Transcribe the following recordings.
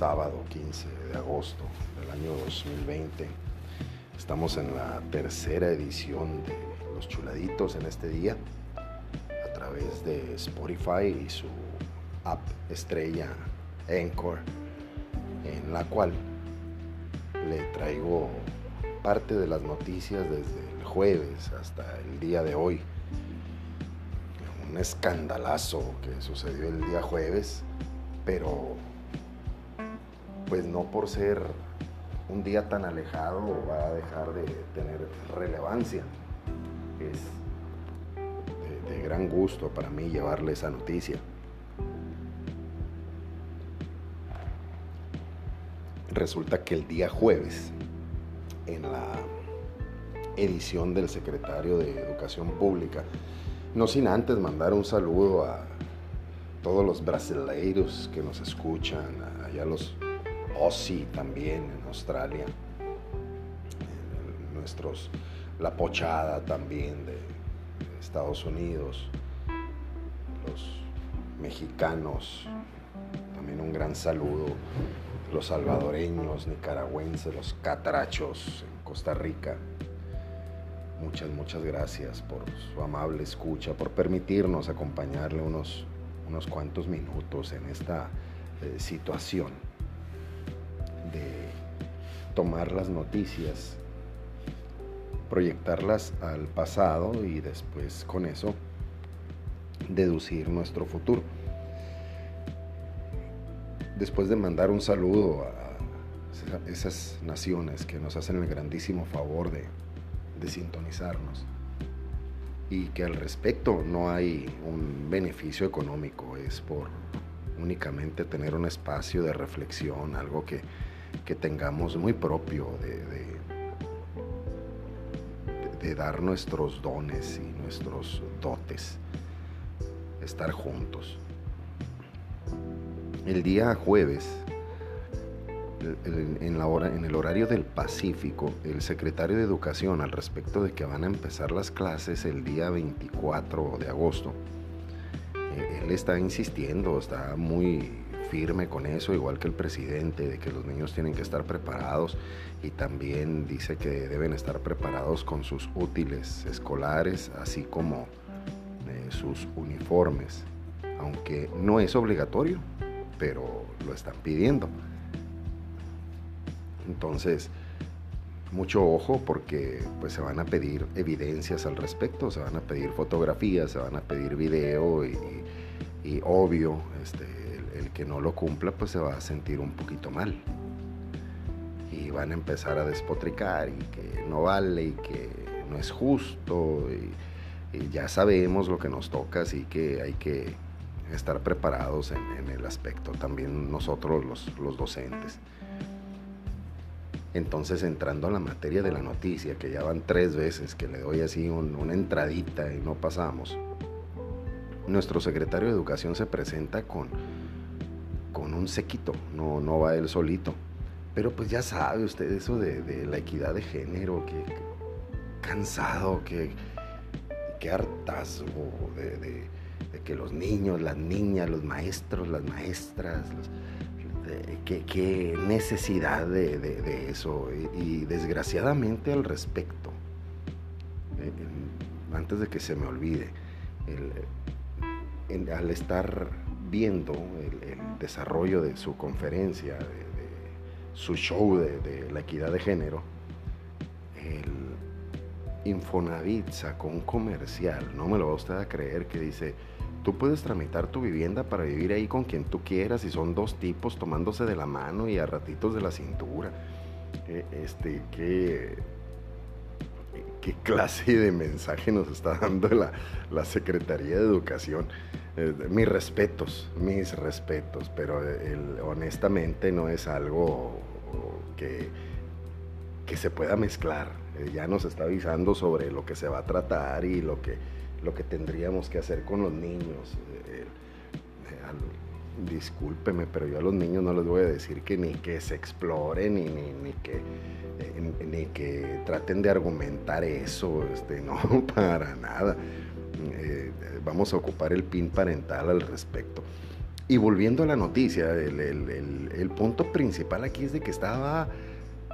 sábado 15 de agosto del año 2020. Estamos en la tercera edición de Los Chuladitos en este día a través de Spotify y su app estrella Anchor, en la cual le traigo parte de las noticias desde el jueves hasta el día de hoy. Un escandalazo que sucedió el día jueves, pero pues no por ser un día tan alejado va a dejar de tener relevancia. Es de, gran gusto para mí llevarle esa noticia. Resulta que el día jueves, en la edición del secretario de Educación Pública, no sin antes mandar un saludo a todos los brasileiros que nos escuchan, allá los Aussie también en Australia, nuestros, la pochada también de Estados Unidos, los mexicanos, también un gran saludo, los salvadoreños, nicaragüenses, los catrachos en Costa Rica. Muchas, muchas gracias por su amable escucha, por permitirnos acompañarle unos, unos cuantos minutos en esta eh, situación tomar las noticias, proyectarlas al pasado y después con eso deducir nuestro futuro. Después de mandar un saludo a esas naciones que nos hacen el grandísimo favor de, sintonizarnos y que al respecto no hay un beneficio económico, es por únicamente tener un espacio de reflexión, algo que que tengamos muy propio de, dar nuestros dones y nuestros dotes, estar juntos. El día jueves, en, la hora, en el horario del Pacífico, el secretario de Educación al respecto de que van a empezar las clases el día 24 de agosto, eh, él está insistiendo, está muy firme con eso, igual que el presidente, de que los niños tienen que estar preparados y también dice que deben estar preparados con sus útiles escolares, así como eh, sus uniformes, aunque no es obligatorio, pero lo están pidiendo. Entonces, mucho ojo porque pues se van a pedir evidencias al respecto, se van a pedir fotografías, se van a pedir video y, y obvio, este, el que no lo cumpla pues se va a sentir un poquito mal. Y van a empezar a despotricar y que no vale y que no es justo y, ya sabemos lo que nos toca, así que hay que estar preparados en, el aspecto, también nosotros los, los docentes. Entonces, entrando a la materia de la noticia, que ya van tres veces que le doy así una entradita y no pasamos, nuestro secretario de Educación se presenta con un sequito, no, no va él solito. Pero pues ya sabe usted eso de, la equidad de género, que, cansado, que, que hartazgo de, que los niños, las niñas, los maestros, las maestras, qué necesidad de, eso. Y, desgraciadamente al respecto, eh, antes de que se me olvide, al estar viendo el, desarrollo de su conferencia, de, su show de, la equidad de género, el Infonavit sacó un comercial, no me lo va usted a creer, que dice, tú puedes tramitar tu vivienda para vivir ahí con quien tú quieras y son dos tipos tomándose de la mano y a ratitos de la cintura. E, este, que qué clase de mensaje nos está dando la, la Secretaría de Educación. Eh, mis respetos, mis respetos, pero honestamente no es algo que, que se pueda mezclar. Eh, ya nos está avisando sobre lo que se va a tratar y lo que, lo que tendríamos que hacer con los niños. Eh, discúlpeme, pero yo a los niños no les voy a decir que ni que se exploren ni, ni, que, ni que traten de argumentar eso, este, no, para nada. Eh, vamos a ocupar el pin parental al respecto. Y volviendo a la noticia, el, punto principal aquí es de que estaba,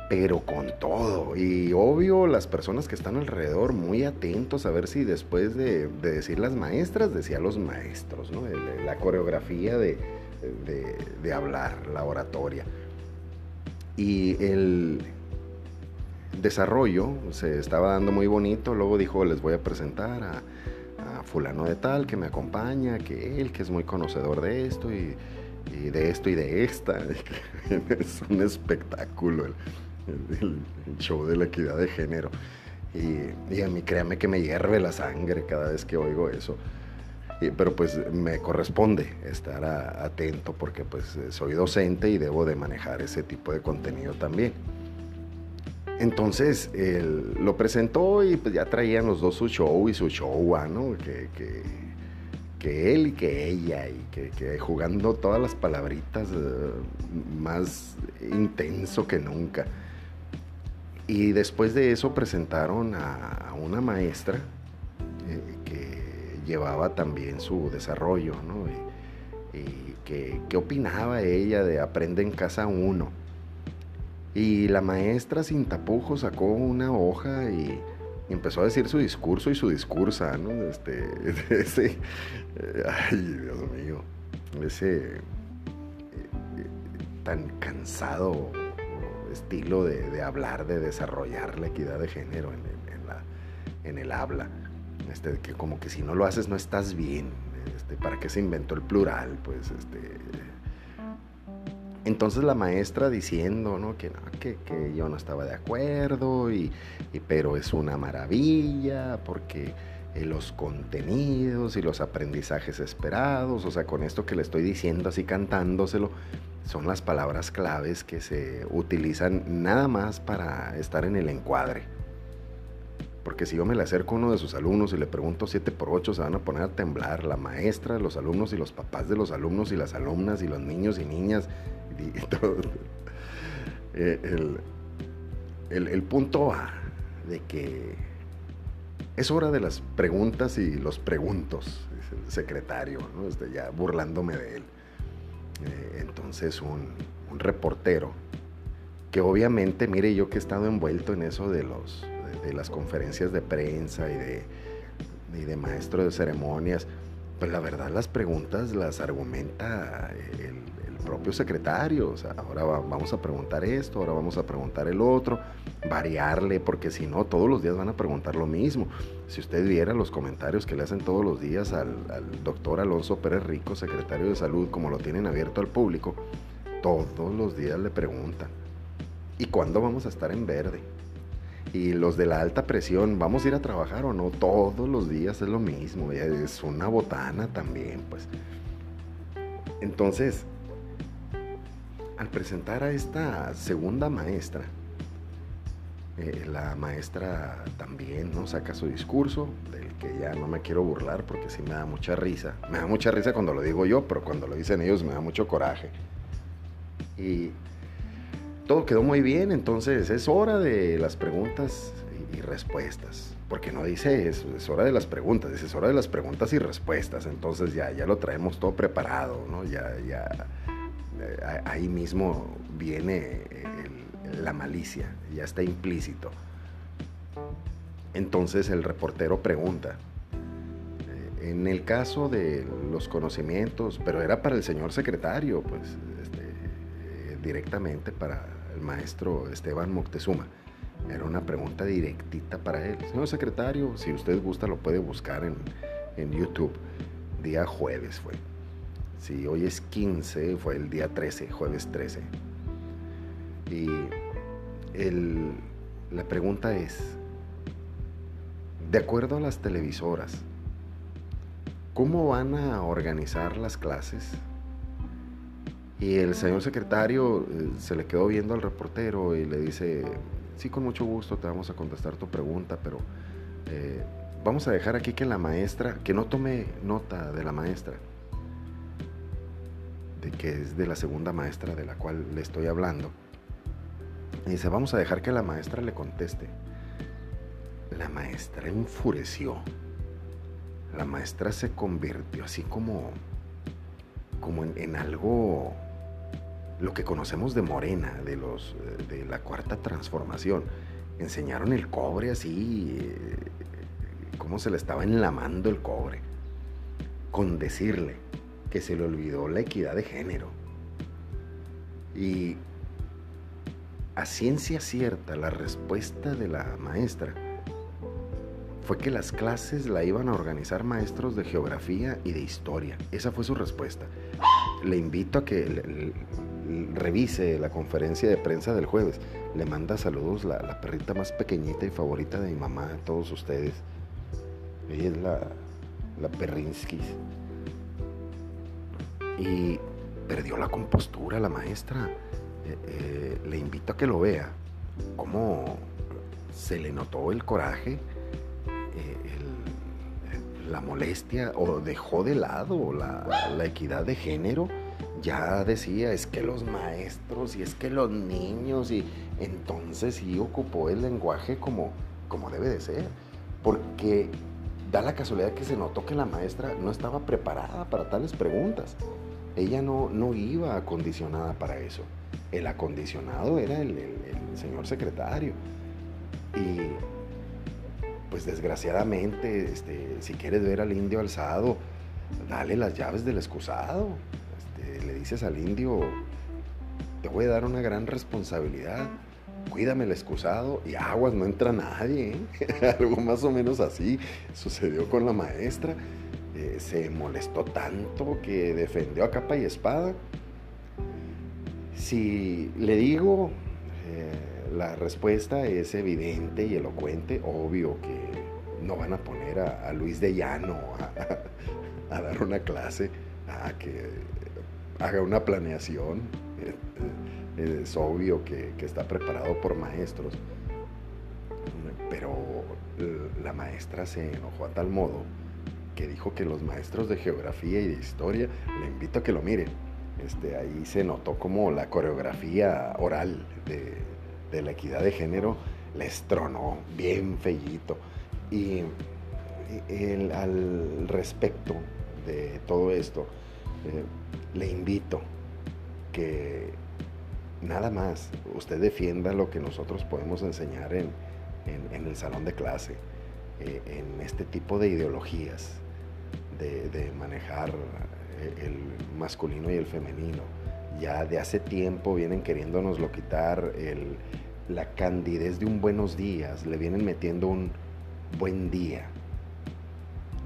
pero con todo. Y obvio, las personas que están alrededor muy atentos a ver si después de, decir las maestras, decía los maestros, ¿no? la coreografía de, hablar, la oratoria. Y el desarrollo se estaba dando muy bonito, luego dijo, les voy a presentar a fulano de tal que me acompaña, que él, que es muy conocedor de esto y, de esto y de esta. es un espectáculo el, show de la equidad de género. Y, a mí créame que me hierve la sangre cada vez que oigo eso. pero pues me corresponde estar atento porque pues soy docente y debo de manejar ese tipo de contenido también. Entonces él lo presentó y pues ya traían los dos su show y su show, ah, ¿no? Que, que, él y que ella, y que, jugando todas las palabritas eh, más intenso que nunca. Y después de eso presentaron a, una maestra eh, que llevaba también su desarrollo, ¿no? Y, y que, opinaba ella de Aprende en Casa Uno y la maestra sin tapujos sacó una hoja y, empezó a decir su discurso y su discursa, ¿no? Este, ese, eh, ay, Dios mío, ese eh, tan cansado estilo de, hablar, de desarrollar la equidad de género en, la, en el habla. Este, que como que si no lo haces no estás bien. Este, ¿Para qué se inventó el plural? Pues este, entonces la maestra diciendo ¿no? que, que, yo no estaba de acuerdo, y, pero es una maravilla porque eh, los contenidos y los aprendizajes esperados, o sea, con esto que le estoy diciendo así cantándoselo, son las palabras claves que se utilizan nada más para estar en el encuadre. Porque si yo me le acerco a uno de sus alumnos y le pregunto 7 por 8, se van a poner a temblar la maestra, los alumnos y los papás de los alumnos y las alumnas y los niños y niñas. Eh, el, punto A de que es hora de las preguntas y los preguntos, el secretario, este, ya burlándome de él. Eh, entonces un, reportero que obviamente, mire yo que he estado envuelto en eso de los de las conferencias de prensa y de, y de maestro de ceremonias, pues la verdad las preguntas las argumenta el, propio secretario. O sea, ahora vamos a preguntar esto, ahora vamos a preguntar el otro, variarle, porque si no, todos los días van a preguntar lo mismo. Si usted viera los comentarios que le hacen todos los días al, al doctor Alonso Pérez Rico, secretario de Salud, como lo tienen abierto al público, todos los días le preguntan, ¿y cuándo vamos a estar en verde? Y los de la alta presión, ¿vamos a ir a trabajar o no? Todos los días es lo mismo, es una botana también, pues. Entonces, al presentar a esta segunda maestra, eh, la maestra también ¿no? saca su discurso, del que ya no me quiero burlar porque sí me da mucha risa. Me da mucha risa cuando lo digo yo, pero cuando lo dicen ellos me da mucho coraje. Y todo quedó muy bien, entonces es hora de las preguntas y, respuestas. Porque no dice eso, es hora de las preguntas, dice es hora de las preguntas y respuestas. Entonces ya, ya lo traemos todo preparado, ¿no? Ya, ya, ahí mismo viene la malicia, ya está implícito. Entonces el reportero pregunta, eh, en el caso de los conocimientos, pero era para el señor secretario, pues este, eh, directamente para el maestro Esteban Moctezuma. Era una pregunta directita para él. Señor secretario, si usted gusta lo puede buscar en, en YouTube. Día jueves fue. Si hoy es 15, fue el día 13, jueves 13. Y el, la pregunta es, de acuerdo a las televisoras, ¿cómo van a organizar las clases y el señor secretario eh, se le quedó viendo al reportero y le dice, sí, con mucho gusto te vamos a contestar tu pregunta, pero eh, vamos a dejar aquí que la maestra, que no tome nota de la maestra, de que es de la segunda maestra de la cual le estoy hablando. Y dice, vamos a dejar que la maestra le conteste. La maestra enfureció. La maestra se convirtió así como como en, algo, lo que conocemos de Morena, de, los, de la cuarta transformación. Enseñaron el cobre así, eh, cómo se le estaba enlamando el cobre, con decirle que se le olvidó la equidad de género. Y a ciencia cierta, la respuesta de la maestra fue que las clases la iban a organizar maestros de geografía y de historia. Esa fue su respuesta. Le invito a que revise la conferencia de prensa del jueves. Le manda saludos la, la, perrita más pequeñita y favorita de mi mamá, a todos ustedes. Ella es la, la Perrinskis. Y perdió la compostura la maestra. Eh, eh, le invito a que lo vea. Cómo se le notó el coraje la molestia o dejó de lado la, equidad de género, ya decía, es que los maestros y es que los niños y entonces sí ocupó el lenguaje como, como debe de ser, porque da la casualidad que se notó que la maestra no estaba preparada para tales preguntas. Ella no, no iba acondicionada para eso. El acondicionado era el, señor secretario. Y pues desgraciadamente, este, si quieres ver al indio alzado, dale las llaves del excusado. Este, le dices al indio, te voy a dar una gran responsabilidad, cuídame el excusado y aguas, no entra nadie. ¿eh? Algo más o menos así sucedió con la maestra. Eh, se molestó tanto que defendió a capa y espada. Si le digo, eh, la respuesta es evidente y elocuente, obvio que no van a poner a, Luis de Llano a, dar una clase, a que haga una planeación. Es obvio que, está preparado por maestros, pero la maestra se enojó a tal modo que dijo que los maestros de geografía y de historia, le invito a que lo miren, este, ahí se notó como la coreografía oral de, la equidad de género les tronó bien fellito. Y al respecto de todo esto, eh, le invito que nada más usted defienda lo que nosotros podemos enseñar en, el salón de clase, eh, en este tipo de ideologías, de, manejar el masculino y el femenino. Ya de hace tiempo vienen queriéndonos quitar la candidez de un buenos días, le vienen metiendo un buen día.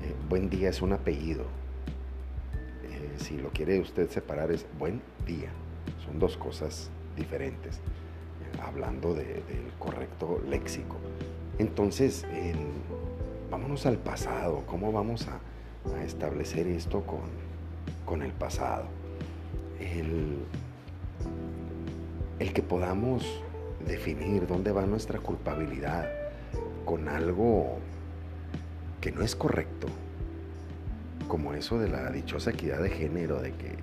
Eh, buen día es un apellido. Eh, si lo quiere usted separar es buen día. Son dos cosas diferentes, eh, hablando del correcto léxico. Entonces, vámonos al pasado. ¿Cómo vamos a, establecer esto con, con el pasado? El, el que podamos definir dónde va nuestra culpabilidad con algo que no es correcto, como eso de la dichosa equidad de género, de que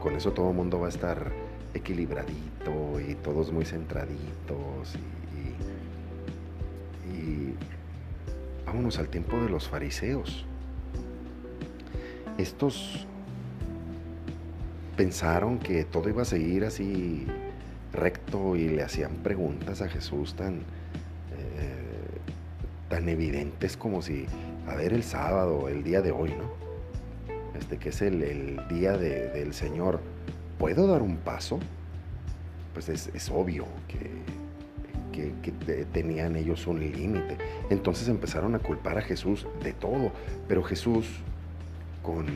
con eso todo el mundo va a estar equilibradito y todos muy centraditos y, y vámonos al tiempo de los fariseos. Estos pensaron que todo iba a seguir así recto y le hacían preguntas a Jesús tan, tan evidentes como si, a ver, el sábado, el día de hoy, ¿no? Este que es el, día del Señor, ¿puedo dar un paso? Pues es, obvio que, que, tenían ellos un límite. Entonces empezaron a culpar a Jesús de todo, pero Jesús con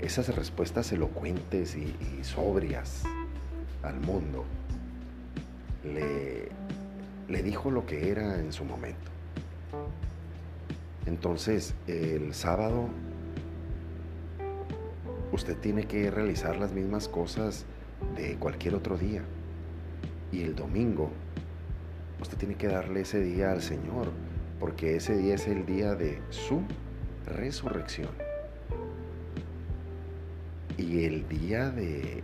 esas respuestas elocuentes y, sobrias al mundo, le, le dijo lo que era en su momento. Entonces, el sábado usted tiene que realizar las mismas cosas de cualquier otro día. Y el domingo, usted tiene que darle ese día al Señor, porque ese día es el día de su resurrección. El día de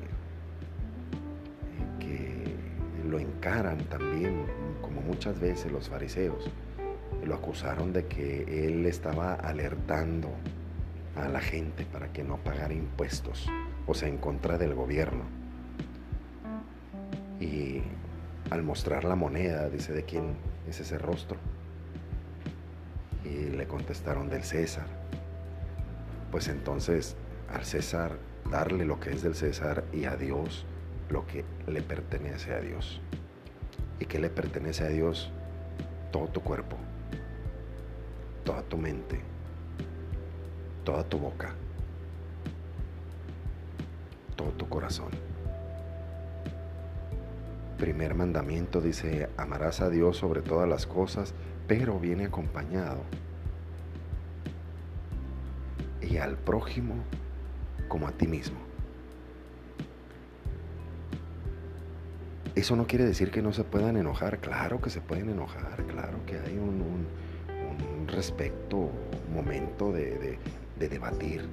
que lo encaran también, como muchas veces los fariseos, lo acusaron de que él estaba alertando a la gente para que no pagara impuestos o sea, en contra del gobierno. Y al mostrar la moneda, dice, ¿de quién es ese rostro? Y le contestaron del César. Pues entonces al César darle lo que es del César y a Dios lo que le pertenece a Dios. ¿Y que le pertenece a Dios? Todo tu cuerpo, toda tu mente, toda tu boca, todo tu corazón. Primer mandamiento dice, amarás a Dios sobre todas las cosas, pero viene acompañado. Y al prójimo como a ti mismo. Eso no quiere decir que no se puedan enojar, claro que se pueden enojar, claro que hay un, un, respecto, un momento de, de debatir,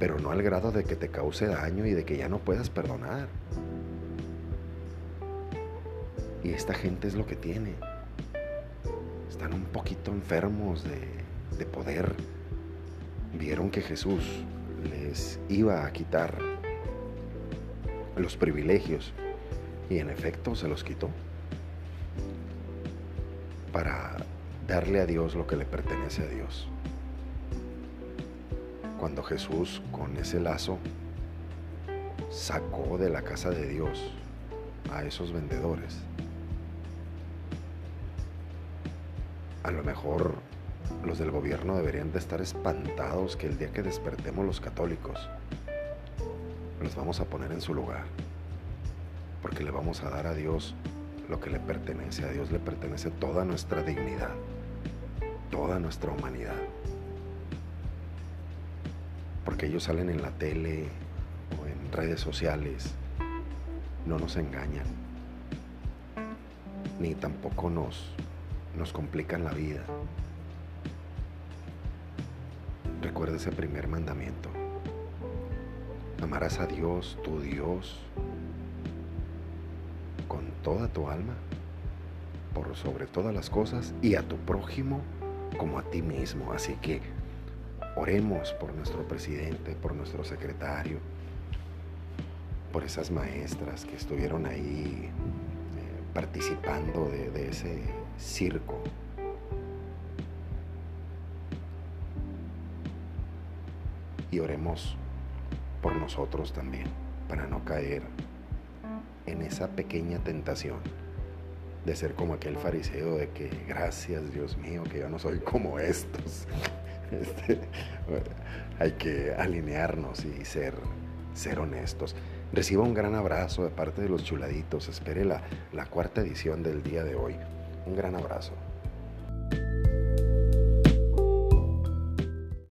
pero no al grado de que te cause daño y de que ya no puedas perdonar. Y esta gente es lo que tiene. Están un poquito enfermos de poder. Vieron que Jesús les iba a quitar los privilegios y en efecto se los quitó para darle a Dios lo que le pertenece a Dios. Cuando Jesús con ese lazo sacó de la casa de Dios a esos vendedores, a lo mejor los del gobierno deberían de estar espantados que el día que despertemos los católicos, los vamos a poner en su lugar porque le vamos a dar a Dios lo que le pertenece. A Dios le pertenece toda nuestra dignidad, toda nuestra humanidad. Porque ellos salen en la tele o en redes sociales, no nos engañan, ni tampoco nos, nos complican la vida. Recuerda ese primer mandamiento. Amarás a Dios, tu Dios, toda tu alma, por sobre todas las cosas, y a tu prójimo como a ti mismo. Así que oremos por nuestro presidente, por nuestro secretario, por esas maestras que estuvieron ahí eh, participando de ese circo. Y oremos por nosotros también, para no caer en esa pequeña tentación de ser como aquel fariseo de que gracias Dios mío que yo no soy como estos. Este, hay que alinearnos y ser, ser honestos. Reciba un gran abrazo de parte de los chuladitos. Espere la, la cuarta edición del día de hoy. Un gran abrazo.